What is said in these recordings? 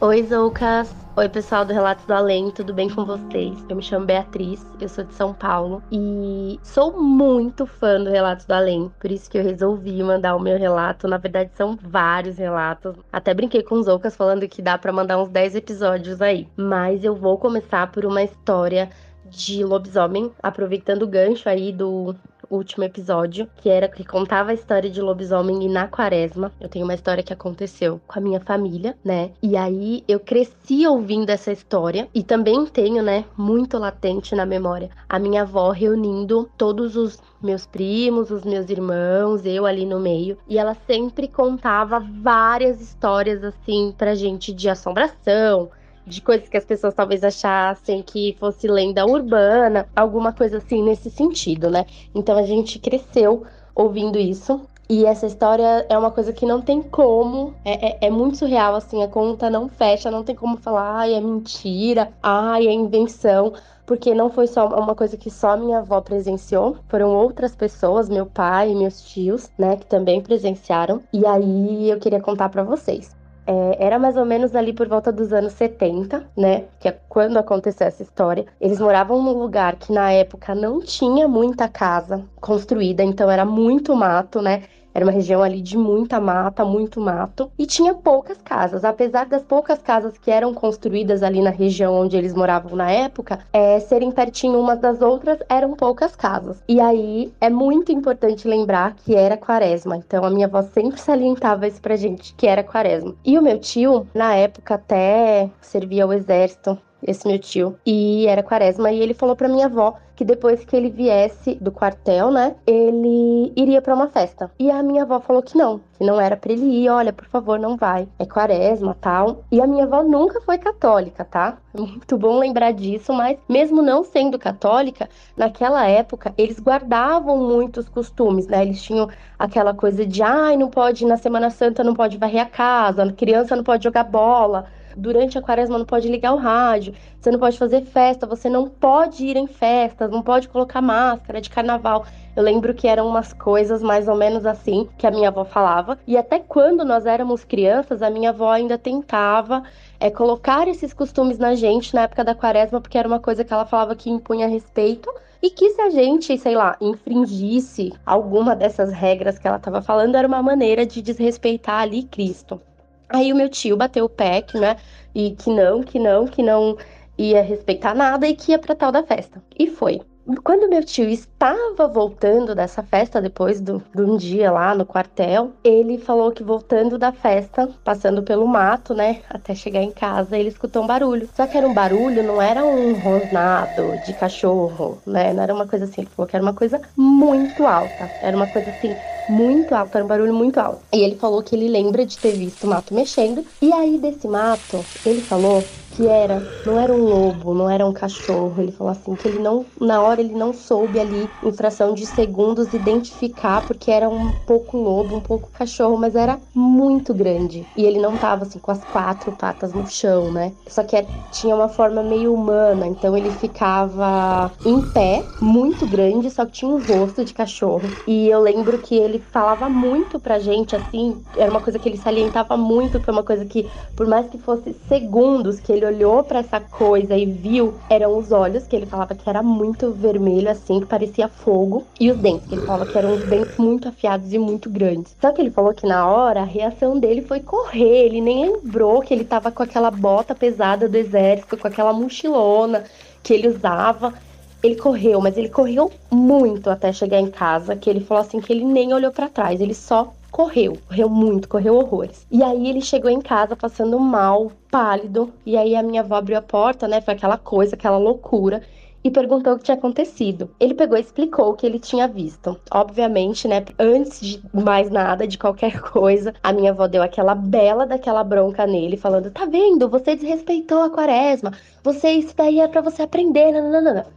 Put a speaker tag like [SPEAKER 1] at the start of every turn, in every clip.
[SPEAKER 1] Oi, Zoucas! Oi, pessoal do Relatos do Além, tudo bem com vocês? Eu me chamo Beatriz, eu sou de São Paulo e sou muito fã do Relatos do Além, por isso que eu resolvi mandar o meu relato. Na verdade, são vários relatos. Até brinquei com os Zoucas falando que dá para mandar uns 10 episódios aí. Mas eu vou começar por uma história de lobisomem, aproveitando o gancho aí do último episódio, que era que contava a história de lobisomem e na quaresma. Eu tenho uma história que aconteceu com a minha família, né? E aí eu cresci ouvindo essa história e também tenho, né, muito latente na memória a minha avó reunindo todos os meus primos, os meus irmãos, eu ali no meio, e ela sempre contava várias histórias assim pra gente de assombração, de coisas que as pessoas talvez achassem que fosse lenda urbana, alguma coisa assim nesse sentido, né? Então a gente cresceu ouvindo isso. E essa história é uma coisa que não tem como, é, é, é, muito surreal, assim, a conta não fecha, não tem como falar, ai, é mentira, ai, é invenção, porque não foi só uma coisa que só minha avó presenciou, foram outras pessoas, meu pai e meus tios, né, que também presenciaram, e aí eu queria contar para vocês. É, era mais ou menos ali por volta dos anos 70, né? Que é quando aconteceu essa história. Eles moravam num lugar que na época não tinha muita casa construída, então era muito mato, né? Era uma região ali de muita mata, muito mato, e tinha poucas casas. Apesar das poucas casas que eram construídas ali na região onde eles moravam na época, é, serem pertinho umas das outras, eram poucas casas. E aí é muito importante lembrar que era quaresma. Então a minha avó sempre salientava isso pra gente, que era quaresma. E o meu tio, na época, até servia ao exército esse meu tio, e era quaresma, e ele falou pra minha avó que depois que ele viesse do quartel, né, ele iria para uma festa. E a minha avó falou que não, que não era para ele ir, olha, por favor, não vai. É quaresma, tal. E a minha avó nunca foi católica, tá? Muito bom lembrar disso, mas mesmo não sendo católica, naquela época eles guardavam muitos costumes, né? Eles tinham aquela coisa de, ai, não pode na Semana Santa não pode varrer a casa, a criança não pode jogar bola durante a quaresma não pode ligar o rádio, você não pode fazer festa, você não pode ir em festas, não pode colocar máscara de carnaval. Eu lembro que eram umas coisas mais ou menos assim que a minha avó falava. E até quando nós éramos crianças, a minha avó ainda tentava é, colocar esses costumes na gente na época da quaresma, porque era uma coisa que ela falava que impunha respeito. E que se a gente, sei lá, infringisse alguma dessas regras que ela estava falando, era uma maneira de desrespeitar ali Cristo. Aí o meu tio bateu o pé, que, né? E que não, que não, que não ia respeitar nada e que ia pra tal da festa. E foi. Quando meu tio estava voltando dessa festa, depois de um dia lá no quartel, ele falou que voltando da festa, passando pelo mato, né, até chegar em casa, ele escutou um barulho. Só que era um barulho, não era um rosnado de cachorro, né, não era uma coisa assim. Ele falou que era uma coisa muito alta. Era uma coisa assim, muito alto, era um barulho muito alto. E ele falou que ele lembra de ter visto o mato mexendo. E aí, desse mato, ele falou que era, não era um lobo, não era um cachorro. Ele falou assim que ele não, na hora ele não soube ali, em fração de segundos, identificar porque era um pouco lobo, um pouco cachorro, mas era muito grande. E ele não tava assim com as quatro patas no chão, né? Só que tinha uma forma meio humana, então ele ficava em pé, muito grande, só que tinha um rosto de cachorro. E eu lembro que ele falava muito pra gente assim, era uma coisa que ele salientava muito, foi uma coisa que por mais que fosse segundos que ele olhou para essa coisa e viu, eram os olhos, que ele falava que era muito vermelho, assim, que parecia fogo, e os dentes, que ele falava que eram os dentes muito afiados e muito grandes. Só que ele falou que na hora a reação dele foi correr, ele nem lembrou que ele tava com aquela bota pesada do exército, com aquela mochilona que ele usava. Ele correu, mas ele correu muito até chegar em casa, que ele falou assim que ele nem olhou para trás, ele só correu, correu muito, correu horrores. E aí ele chegou em casa passando mal, pálido, e aí a minha avó abriu a porta, né? Foi aquela coisa, aquela loucura e perguntou o que tinha acontecido. Ele pegou e explicou o que ele tinha visto. Obviamente, né, antes de mais nada, de qualquer coisa, a minha avó deu aquela bela daquela bronca nele, falando: "Tá vendo? Você desrespeitou a quaresma. Você isso daí é para você aprender".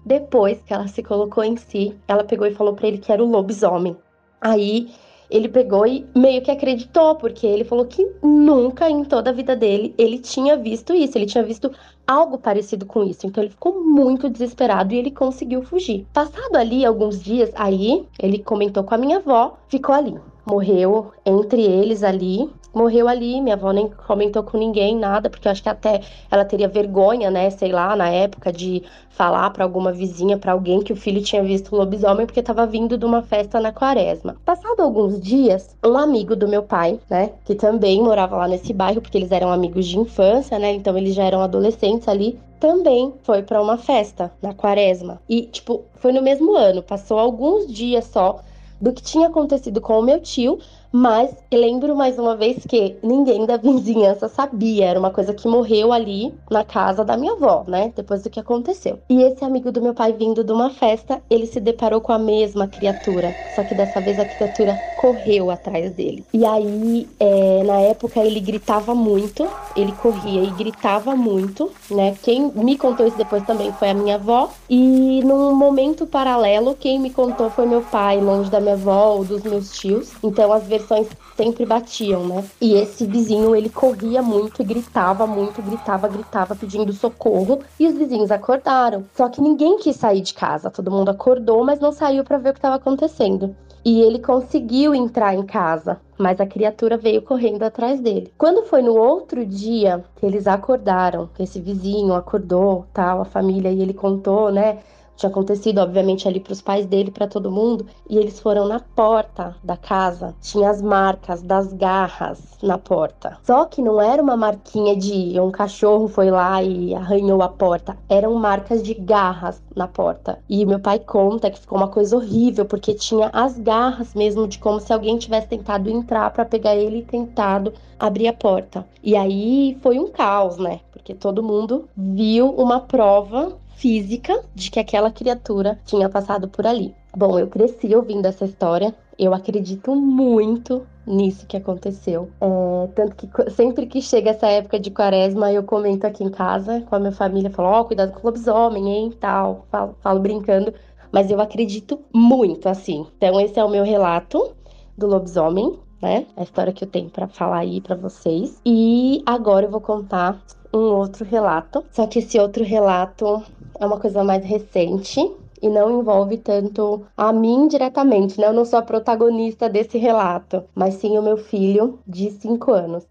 [SPEAKER 1] Depois que ela se colocou em si, ela pegou e falou para ele que era o lobisomem. Aí ele pegou e meio que acreditou, porque ele falou que nunca em toda a vida dele ele tinha visto isso, ele tinha visto algo parecido com isso. Então ele ficou muito desesperado e ele conseguiu fugir. Passado ali alguns dias, aí ele comentou com a minha avó, ficou ali. Morreu entre eles ali morreu ali. Minha avó nem comentou com ninguém, nada, porque eu acho que até ela teria vergonha, né, sei lá, na época, de falar para alguma vizinha, para alguém que o filho tinha visto um lobisomem, porque estava vindo de uma festa na quaresma. Passado alguns dias, um amigo do meu pai, né, que também morava lá nesse bairro, porque eles eram amigos de infância, né, então eles já eram adolescentes ali, também foi para uma festa na quaresma. E, tipo, foi no mesmo ano, passou alguns dias só do que tinha acontecido com o meu tio, mas lembro mais uma vez que ninguém da vizinhança sabia, era uma coisa que morreu ali na casa da minha avó, né? Depois do que aconteceu. E esse amigo do meu pai vindo de uma festa, ele se deparou com a mesma criatura, só que dessa vez a criatura correu atrás dele. E aí, é, na época, ele gritava muito, ele corria e gritava muito, né? Quem me contou isso depois também foi a minha avó. E num momento paralelo, quem me contou foi meu pai, longe da minha avó ou dos meus tios. Então, as versões sempre batiam, né? E esse vizinho, ele corria muito gritava muito, gritava, gritava pedindo socorro, e os vizinhos acordaram. Só que ninguém quis sair de casa, todo mundo acordou, mas não saiu para ver o que estava acontecendo. E ele conseguiu entrar em casa, mas a criatura veio correndo atrás dele. Quando foi no outro dia que eles acordaram, esse vizinho acordou, tal, a família e ele contou, né, tinha acontecido, obviamente, ali para os pais dele, para todo mundo, e eles foram na porta da casa, tinha as marcas das garras na porta. Só que não era uma marquinha de um cachorro foi lá e arranhou a porta, eram marcas de garras na porta. E meu pai conta que ficou uma coisa horrível, porque tinha as garras mesmo de como se alguém tivesse tentado entrar para pegar ele e tentado abrir a porta. E aí foi um caos, né? Porque todo mundo viu uma prova física de que aquela criatura tinha passado por ali. Bom, eu cresci ouvindo essa história. Eu acredito muito nisso que aconteceu. É, tanto que sempre que chega essa época de quaresma, eu comento aqui em casa com a minha família, falo, ó, oh, cuidado com o lobisomem, hein, tal. Falo, falo brincando. Mas eu acredito muito, assim. Então, esse é o meu relato do lobisomem, né? A história que eu tenho para falar aí para vocês. E agora eu vou contar um outro relato. Só que esse outro relato é uma coisa mais recente e não envolve tanto a mim diretamente, né? Eu não sou a protagonista desse relato, mas sim o meu filho de 5 anos.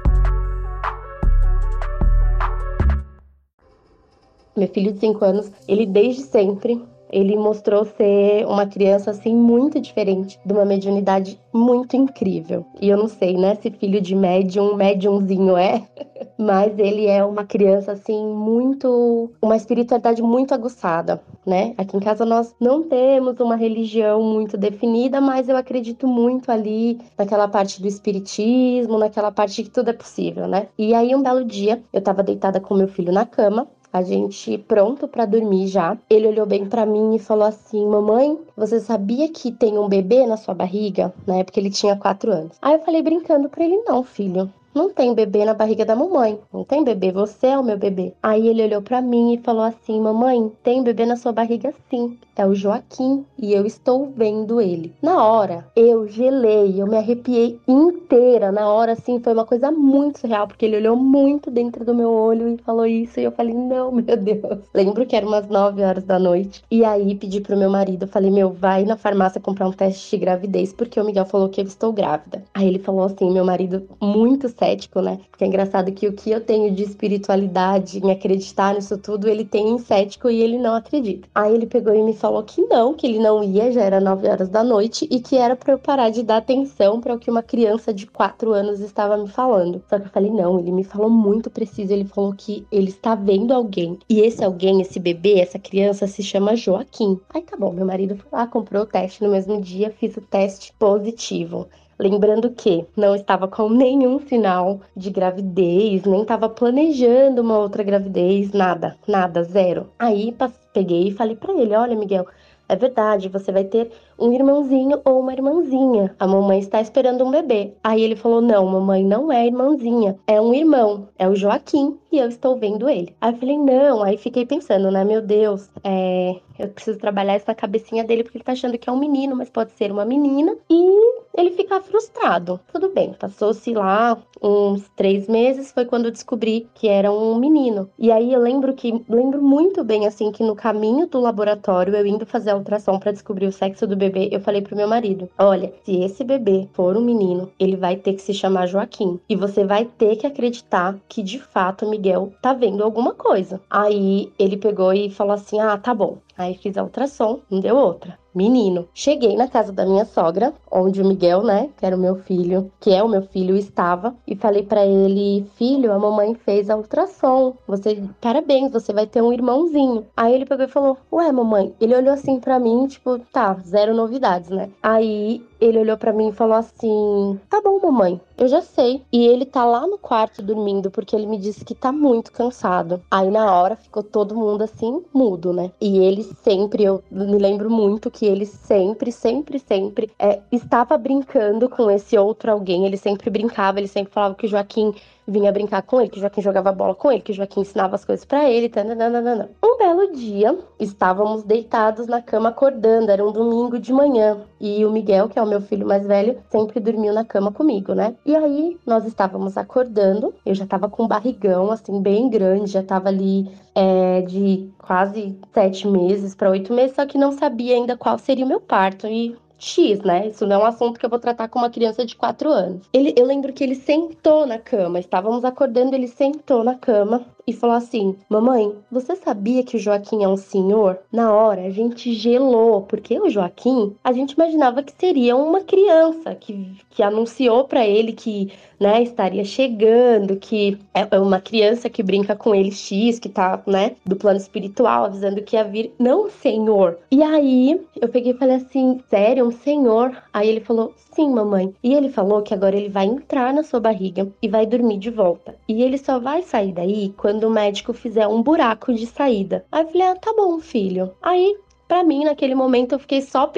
[SPEAKER 1] Meu filho de 5 anos, ele desde sempre ele mostrou ser uma criança assim muito diferente, de uma mediunidade muito incrível. E eu não sei, né, se filho de médium, médiumzinho é, mas ele é uma criança assim muito uma espiritualidade muito aguçada, né? Aqui em casa nós não temos uma religião muito definida, mas eu acredito muito ali naquela parte do espiritismo, naquela parte que tudo é possível, né? E aí um belo dia, eu tava deitada com meu filho na cama a gente pronto para dormir já. Ele olhou bem para mim e falou assim: Mamãe, você sabia que tem um bebê na sua barriga? Na época ele tinha quatro anos. Aí eu falei brincando pra ele: Não, filho, não tem bebê na barriga da mamãe. Não tem bebê, você é o meu bebê. Aí ele olhou para mim e falou assim: Mamãe, tem bebê na sua barriga sim. É o Joaquim e eu estou vendo ele. Na hora, eu gelei, eu me arrepiei inteira. Na hora, assim, foi uma coisa muito surreal, porque ele olhou muito dentro do meu olho e falou isso. E eu falei: Não, meu Deus. Lembro que era umas 9 horas da noite. E aí pedi pro meu marido: Falei, meu, vai na farmácia comprar um teste de gravidez, porque o Miguel falou que eu estou grávida. Aí ele falou assim: Meu marido, muito cético, né? Porque é engraçado que o que eu tenho de espiritualidade, em acreditar nisso tudo, ele tem em cético e ele não acredita. Aí ele pegou e me falou que não, que ele não ia, já era 9 horas da noite e que era para eu parar de dar atenção para o que uma criança de 4 anos estava me falando. Só que eu falei, não, ele me falou muito preciso, ele falou que ele está vendo alguém. E esse alguém, esse bebê, essa criança se chama Joaquim. Aí tá bom, meu marido foi lá, comprou o teste no mesmo dia, fiz o teste positivo. Lembrando que não estava com nenhum sinal de gravidez, nem estava planejando uma outra gravidez, nada, nada, zero. Aí peguei e falei para ele: Olha, Miguel, é verdade, você vai ter um irmãozinho ou uma irmãzinha. A mamãe está esperando um bebê. Aí ele falou: Não, mamãe não é irmãzinha, é um irmão, é o Joaquim e eu estou vendo ele. Aí eu falei: Não. Aí fiquei pensando, né? Meu Deus, é, eu preciso trabalhar essa cabecinha dele porque ele tá achando que é um menino, mas pode ser uma menina. E ele ficar frustrado. Tudo bem, passou-se lá uns três meses, foi quando eu descobri que era um menino. E aí eu lembro que, lembro muito bem, assim, que no caminho do laboratório, eu indo fazer a ultrassom para descobrir o sexo do bebê, eu falei pro meu marido: olha, se esse bebê for um menino, ele vai ter que se chamar Joaquim. E você vai ter que acreditar que de fato Miguel tá vendo alguma coisa. Aí ele pegou e falou assim: ah, tá bom. Aí fiz a ultrassom, não deu outra menino. Cheguei na casa da minha sogra, onde o Miguel, né, que era o meu filho, que é o meu filho, estava, e falei para ele: "Filho, a mamãe fez a ultrassom. Você, parabéns, você vai ter um irmãozinho". Aí ele pegou e falou: "Ué, mamãe". Ele olhou assim para mim, tipo, tá, zero novidades, né? Aí ele olhou para mim e falou assim: "Tá bom, mamãe, eu já sei". E ele tá lá no quarto dormindo porque ele me disse que tá muito cansado. Aí na hora ficou todo mundo assim mudo, né? E ele sempre, eu me lembro muito que ele sempre, sempre, sempre é, estava brincando com esse outro alguém. Ele sempre brincava, ele sempre falava que o Joaquim vinha brincar com ele, que o Joaquim jogava bola com ele, que o Joaquim ensinava as coisas para ele. Tananana. Um belo dia, estávamos deitados na cama acordando, era um domingo de manhã, e o Miguel, que é o meu filho mais velho, sempre dormiu na cama comigo, né? E aí nós estávamos acordando, eu já tava com um barrigão assim bem grande, já tava ali é, de quase sete meses para oito meses, só que não sabia ainda qual seria o meu parto. E X, né? Isso não é um assunto que eu vou tratar com uma criança de 4 anos. Ele, eu lembro que ele sentou na cama, estávamos acordando, ele sentou na cama e falou assim: Mamãe, você sabia que o Joaquim é um senhor? Na hora a gente gelou, porque o Joaquim, a gente imaginava que seria uma criança que, que anunciou para ele que né, estaria chegando, que é, é uma criança que brinca com ele X, que tá, né, do plano espiritual, avisando que ia vir. Não, senhor. E aí eu peguei e falei assim: sério, um senhor? Aí ele falou: sim, mamãe. E ele falou que agora ele vai entrar na sua barriga e vai dormir de volta. E ele só vai sair daí quando o médico fizer um buraco de saída. Aí eu falei: ah, tá bom, filho. Aí para mim, naquele momento, eu fiquei só.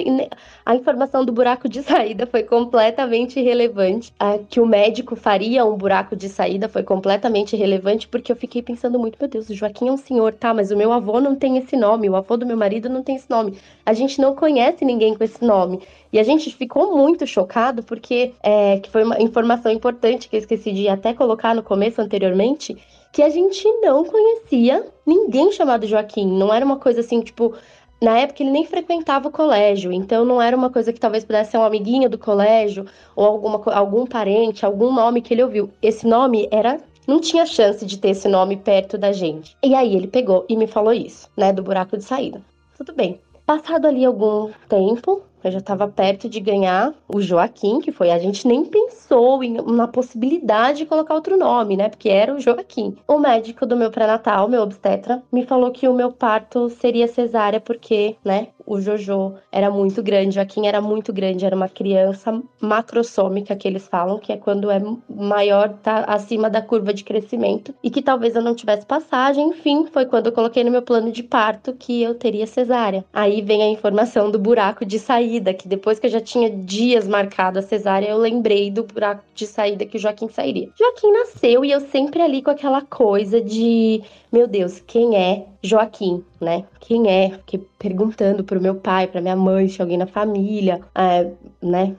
[SPEAKER 1] A informação do buraco de saída foi completamente irrelevante. Que o médico faria um buraco de saída foi completamente irrelevante, porque eu fiquei pensando muito: meu Deus, o Joaquim é um senhor, tá, mas o meu avô não tem esse nome, o avô do meu marido não tem esse nome. A gente não conhece ninguém com esse nome. E a gente ficou muito chocado, porque é, que foi uma informação importante que eu esqueci de até colocar no começo anteriormente que a gente não conhecia ninguém chamado Joaquim. Não era uma coisa assim, tipo, na época ele nem frequentava o colégio, então não era uma coisa que talvez pudesse ser um amiguinho do colégio ou alguma, algum parente, algum nome que ele ouviu. Esse nome era não tinha chance de ter esse nome perto da gente. E aí ele pegou e me falou isso, né, do buraco de saída. Tudo bem. Passado ali algum tempo, eu já estava perto de ganhar o Joaquim, que foi a gente nem pensou em, na possibilidade de colocar outro nome, né? Porque era o Joaquim. O médico do meu pré-natal, meu obstetra, me falou que o meu parto seria cesárea porque, né, o Jojo era muito grande, Joaquim era muito grande, era uma criança macrosômica que eles falam, que é quando é maior, tá acima da curva de crescimento, e que talvez eu não tivesse passagem, enfim, foi quando eu coloquei no meu plano de parto que eu teria cesárea. Aí vem a informação do buraco de saída, que depois que eu já tinha dias marcado a cesárea, eu lembrei do buraco de saída que o Joaquim sairia. Joaquim nasceu e eu sempre ali com aquela coisa de meu Deus, quem é Joaquim, né? Quem é? Fiquei perguntando pro meu pai, pra minha mãe, se alguém na família, é, né?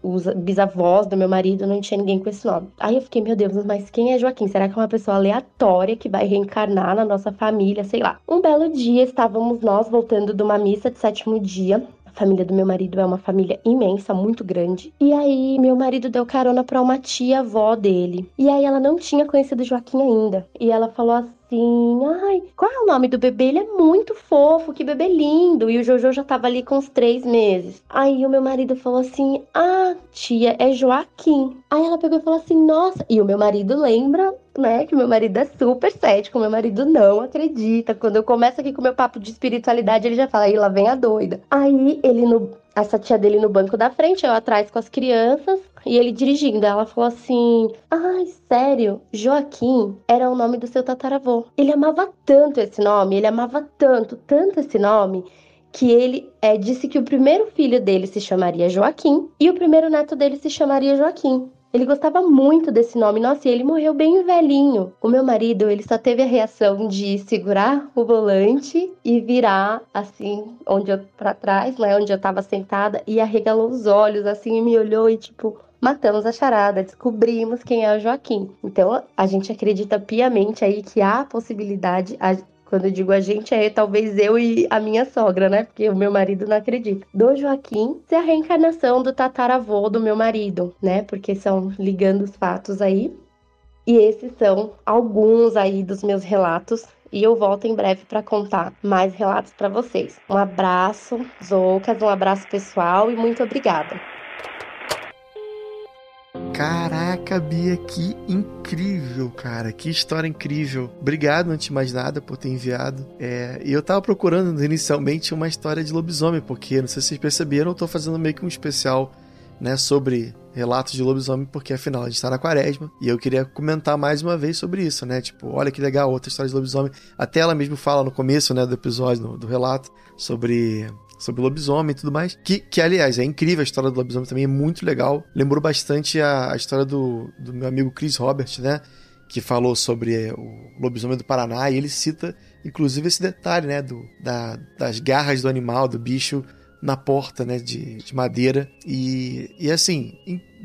[SPEAKER 1] Os bisavós do meu marido, não tinha ninguém com esse nome. Aí eu fiquei, meu Deus, mas quem é Joaquim? Será que é uma pessoa aleatória que vai reencarnar na nossa família? Sei lá. Um belo dia estávamos nós voltando de uma missa de sétimo dia a família do meu marido é uma família imensa, muito grande. E aí, meu marido deu carona para uma tia-avó dele. E aí, ela não tinha conhecido Joaquim ainda. E ela falou assim assim: ai, qual é o nome do bebê? Ele é muito fofo, que bebê lindo. E o Jojo já tava ali com uns três meses. Aí o meu marido falou assim: ah, tia, é Joaquim. Aí ela pegou e falou assim: nossa. E o meu marido lembra né, que meu marido é super cético, meu marido não acredita. Quando eu começo aqui com meu papo de espiritualidade, ele já fala, aí lá vem a doida. Aí ele no essa tia dele no banco da frente, eu atrás com as crianças e ele dirigindo. Ela falou assim: Ai, sério, Joaquim era o nome do seu tataravô. Ele amava tanto esse nome, ele amava tanto, tanto esse nome, que ele é, disse que o primeiro filho dele se chamaria Joaquim e o primeiro neto dele se chamaria Joaquim. Ele gostava muito desse nome. Nossa, e ele morreu bem velhinho. O meu marido, ele só teve a reação de segurar o volante e virar assim, onde eu para trás, né, onde eu tava sentada e arregalou os olhos assim e me olhou e tipo, matamos a charada, descobrimos quem é o Joaquim. Então, a gente acredita piamente aí que há a possibilidade, quando eu digo a gente, é talvez eu e a minha sogra, né? Porque o meu marido não acredita. Do Joaquim ser a reencarnação do tataravô do meu marido, né? Porque são ligando os fatos aí. E esses são alguns aí dos meus relatos e eu volto em breve para contar mais relatos para vocês. Um abraço, Zoucas, um abraço pessoal e muito obrigada.
[SPEAKER 2] Caraca, Bia, que incrível, cara. Que história incrível. Obrigado, antes de mais nada, por ter enviado. É, eu tava procurando inicialmente uma história de lobisomem, porque, não sei se vocês perceberam, eu tô fazendo meio que um especial, né, sobre relatos de lobisomem, porque afinal a gente tá na quaresma. E eu queria comentar mais uma vez sobre isso, né? Tipo, olha que legal, outra história de lobisomem. Até ela mesmo fala no começo, né, do episódio, do, do relato, sobre sobre lobisomem e tudo mais. Que, que, aliás, é incrível a história do lobisomem também, é muito legal. Lembrou bastante a, a história do, do meu amigo Chris Robert, né? Que falou sobre o lobisomem do Paraná e ele cita, inclusive, esse detalhe, né? Do, da, das garras do animal, do bicho na porta, né? De, de madeira. E, e assim,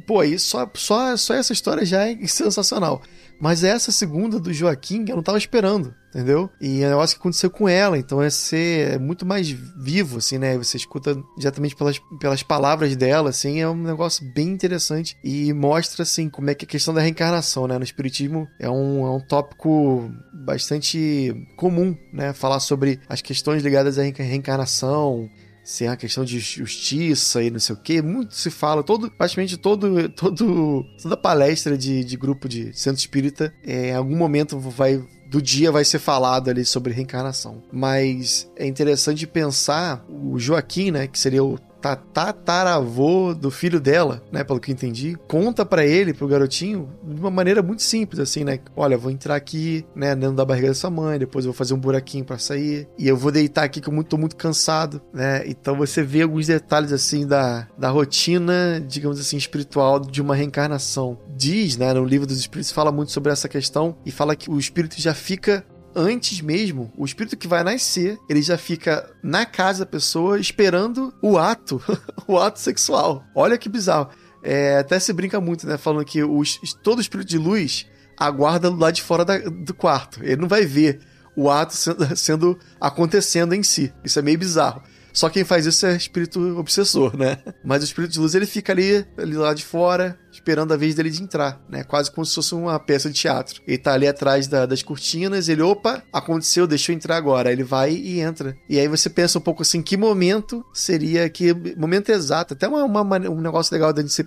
[SPEAKER 2] pô, aí só, só, só essa história já é sensacional. Mas essa segunda do Joaquim, eu não tava esperando, entendeu? E é um negócio que aconteceu com ela, então é ser é muito mais vivo, assim, né? Você escuta diretamente pelas, pelas palavras dela, assim, é um negócio bem interessante e mostra, assim, como é que a questão da reencarnação, né? No Espiritismo é um, é um tópico bastante comum, né? Falar sobre as questões ligadas à reencarnação, se é a questão de justiça e não sei o que, muito se fala, todo, praticamente todo, todo, toda palestra de, de grupo de centro espírita, é, em algum momento vai do dia vai ser falado ali sobre reencarnação. Mas é interessante pensar o Joaquim, né, que seria o tataravô do filho dela, né, pelo que eu entendi, conta para ele, pro garotinho, de uma maneira muito simples, assim, né? Olha, vou entrar aqui, né, dentro da barriga da sua mãe, depois eu vou fazer um buraquinho para sair, e eu vou deitar aqui que eu tô muito cansado, né? Então você vê alguns detalhes, assim, da, da rotina, digamos assim, espiritual de uma reencarnação. Diz, né, no livro dos espíritos, fala muito sobre essa questão e fala que o espírito já fica antes mesmo, o espírito que vai nascer, ele já fica na casa da pessoa esperando o ato, o ato sexual. Olha que bizarro. É, até se brinca muito, né? Falando que os, todo espírito de luz aguarda lá de fora da, do quarto. Ele não vai ver o ato sendo, sendo acontecendo em si. Isso é meio bizarro. Só quem faz isso é espírito obsessor, né? Mas o espírito de luz ele fica ali, ali lá de fora, esperando a vez dele de entrar, né? Quase como se fosse uma peça de teatro. Ele tá ali atrás da, das cortinas, ele, opa, aconteceu, deixa eu entrar agora. Aí ele vai e entra. E aí você pensa um pouco assim, que momento seria, que momento exato, até uma, uma um negócio legal da gente,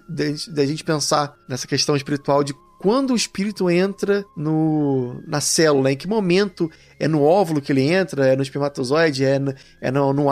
[SPEAKER 2] da gente pensar nessa questão espiritual de quando o espírito entra no, na célula, em que momento é no óvulo que ele entra, é no espermatozoide, é no, é no, no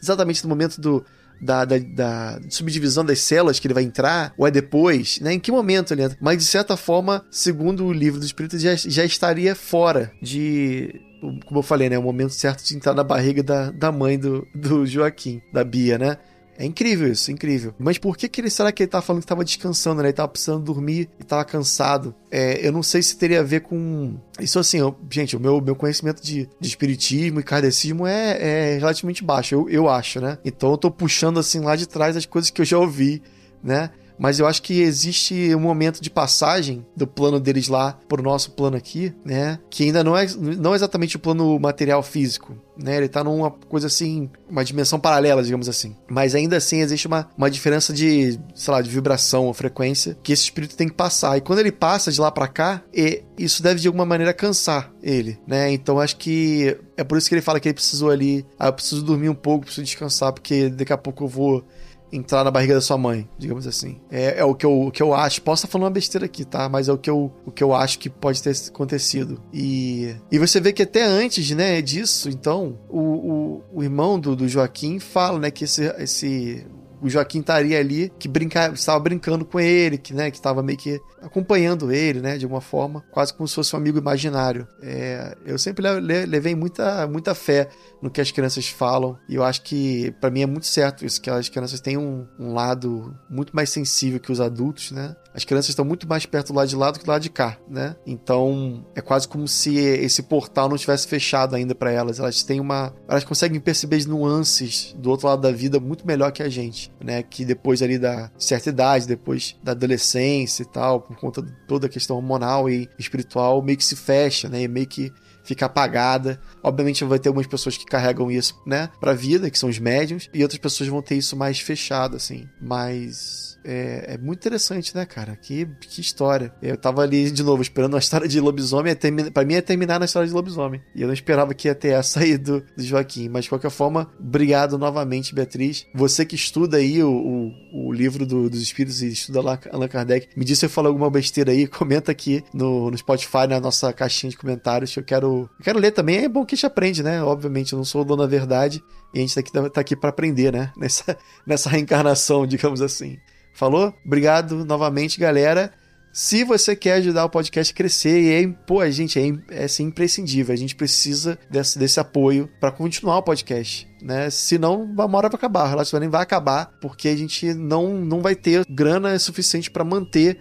[SPEAKER 2] exatamente no momento do, da, da, da, subdivisão das células que ele vai entrar, ou é depois, né? Em que momento ele entra? Mas, de certa forma, segundo o livro do Espírito, já, já estaria fora de. Como eu falei, né? O momento certo de entrar na barriga da, da mãe do, do Joaquim, da Bia, né? É incrível isso, incrível. Mas por que, que ele será que ele tava falando que estava descansando, né? Ele tava precisando dormir e tava cansado. É, eu não sei se teria a ver com. Isso assim, eu, gente, o meu, meu conhecimento de, de espiritismo e kardecismo é, é relativamente baixo, eu, eu acho, né? Então eu tô puxando assim lá de trás as coisas que eu já ouvi, né? Mas eu acho que existe um momento de passagem do plano deles lá pro nosso plano aqui, né? Que ainda não é não é exatamente o plano material físico, né? Ele tá numa coisa assim, uma dimensão paralela, digamos assim. Mas ainda assim existe uma, uma diferença de, sei lá, de vibração ou frequência que esse espírito tem que passar. E quando ele passa de lá para cá, e isso deve de alguma maneira cansar ele, né? Então acho que é por isso que ele fala que ele precisou ali, ah, eu preciso dormir um pouco, preciso descansar, porque daqui a pouco eu vou entrar na barriga da sua mãe, digamos assim. É, é o, que eu, o que eu acho. Posso estar falando uma besteira aqui, tá? Mas é o que eu, o que eu acho que pode ter acontecido. E, e você vê que até antes, né, disso, então, o, o, o irmão do, do Joaquim fala, né, que esse, esse o Joaquim estaria ali, que brinca, estava brincando com ele, que, né, que estava meio que acompanhando ele, né, de alguma forma, quase como se fosse um amigo imaginário. É, eu sempre levei muita, muita fé no que as crianças falam, e eu acho que para mim é muito certo isso, que as crianças têm um, um lado muito mais sensível que os adultos, né? As crianças estão muito mais perto do lado de lá do que do lado de cá, né? Então é quase como se esse portal não tivesse fechado ainda para elas. Elas têm uma, elas conseguem perceber as nuances do outro lado da vida muito melhor que a gente, né? Que depois ali da certa idade, depois da adolescência e tal, por conta de toda a questão hormonal e espiritual, meio que se fecha, né? E meio que fica apagada. Obviamente vai ter algumas pessoas que carregam isso, né, pra vida, que são os médiums, e outras pessoas vão ter isso mais fechado, assim. Mas é, é, muito interessante, né, cara? Que, que história. Eu tava ali, de novo, esperando uma história de lobisomem. Termina, pra mim é terminar na história de lobisomem. E eu não esperava que ia ter essa aí do, do Joaquim. Mas, de qualquer forma, obrigado novamente, Beatriz. Você que estuda aí o, o, o livro do, dos espíritos e estuda lá Allan Kardec, me diz se eu falei alguma besteira aí. Comenta aqui no, no Spotify, na nossa caixinha de comentários. Que eu quero, eu quero ler também. É bom que a gente aprende, né? Obviamente, eu não sou o dono da verdade. E a gente tá aqui, tá aqui para aprender, né? Nessa, nessa reencarnação, digamos assim. Falou? Obrigado novamente, galera. Se você quer ajudar o podcast a crescer, e é, pô, a gente é, é assim, imprescindível. A gente precisa desse, desse apoio para continuar o podcast. Né? Senão, uma hora vai acabar. O relacionamento vai acabar porque a gente não, não vai ter grana suficiente para manter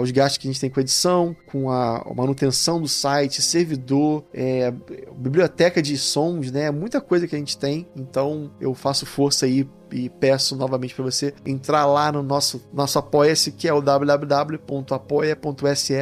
[SPEAKER 2] os gastos que a gente tem com edição, com a manutenção do site, servidor, é, biblioteca de sons, né? Muita coisa que a gente tem. Então eu faço força aí e peço novamente para você entrar lá no nosso, nosso Apoia-se, que é o www.apoia.se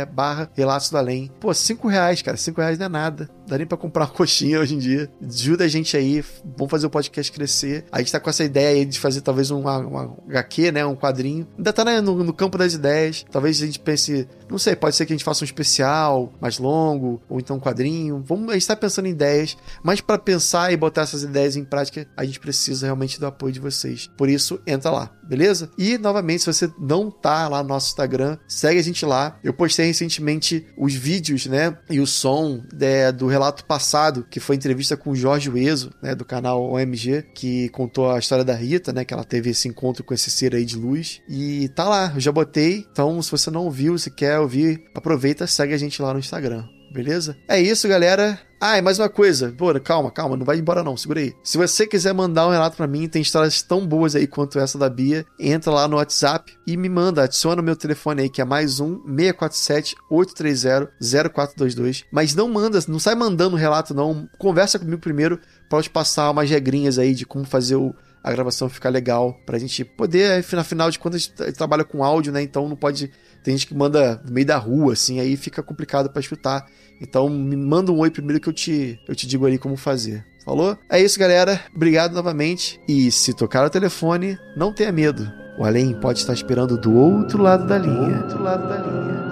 [SPEAKER 2] barra Relatos do Além. Pô, 5 reais, cara, 5 reais não é nada. Dá nem pra comprar uma coxinha hoje em dia. Ajuda a gente aí, vamos fazer o podcast crescer. A gente tá com essa ideia aí de fazer talvez uma, uma HQ, né, um quadrinho. Ainda tá né, no, no campo das ideias. Talvez a gente pense, não sei, pode ser que a gente faça um especial mais longo, ou então um quadrinho. Vamos, a gente tá pensando em ideias, mas para pensar e botar essas ideias em prática, a gente precisa realmente do apoio de vocês vocês. Por isso, entra lá, beleza? E, novamente, se você não tá lá no nosso Instagram, segue a gente lá. Eu postei recentemente os vídeos, né? E o som né, do relato passado, que foi entrevista com o Jorge Ueso, né? Do canal OMG, que contou a história da Rita, né? Que ela teve esse encontro com esse ser aí de luz. E tá lá, eu já botei. Então, se você não ouviu, se quer ouvir, aproveita, segue a gente lá no Instagram beleza? É isso, galera. Ah, e mais uma coisa. Pô, calma, calma, não vai embora não, segura aí. Se você quiser mandar um relato para mim, tem histórias tão boas aí quanto essa da Bia, entra lá no WhatsApp e me manda, adiciona o meu telefone aí, que é mais um 647 830 0422. Mas não manda, não sai mandando relato não, conversa comigo primeiro para eu te passar umas regrinhas aí de como fazer o a gravação ficar legal, pra gente poder, afinal de contas, a gente trabalha com áudio, né? Então não pode. Tem gente que manda no meio da rua, assim, aí fica complicado para escutar. Então me manda um oi primeiro que eu te, eu te digo ali como fazer. Falou? É isso, galera. Obrigado novamente. E se tocar o telefone, não tenha medo. O além pode estar esperando do outro lado da linha. Do outro lado da linha.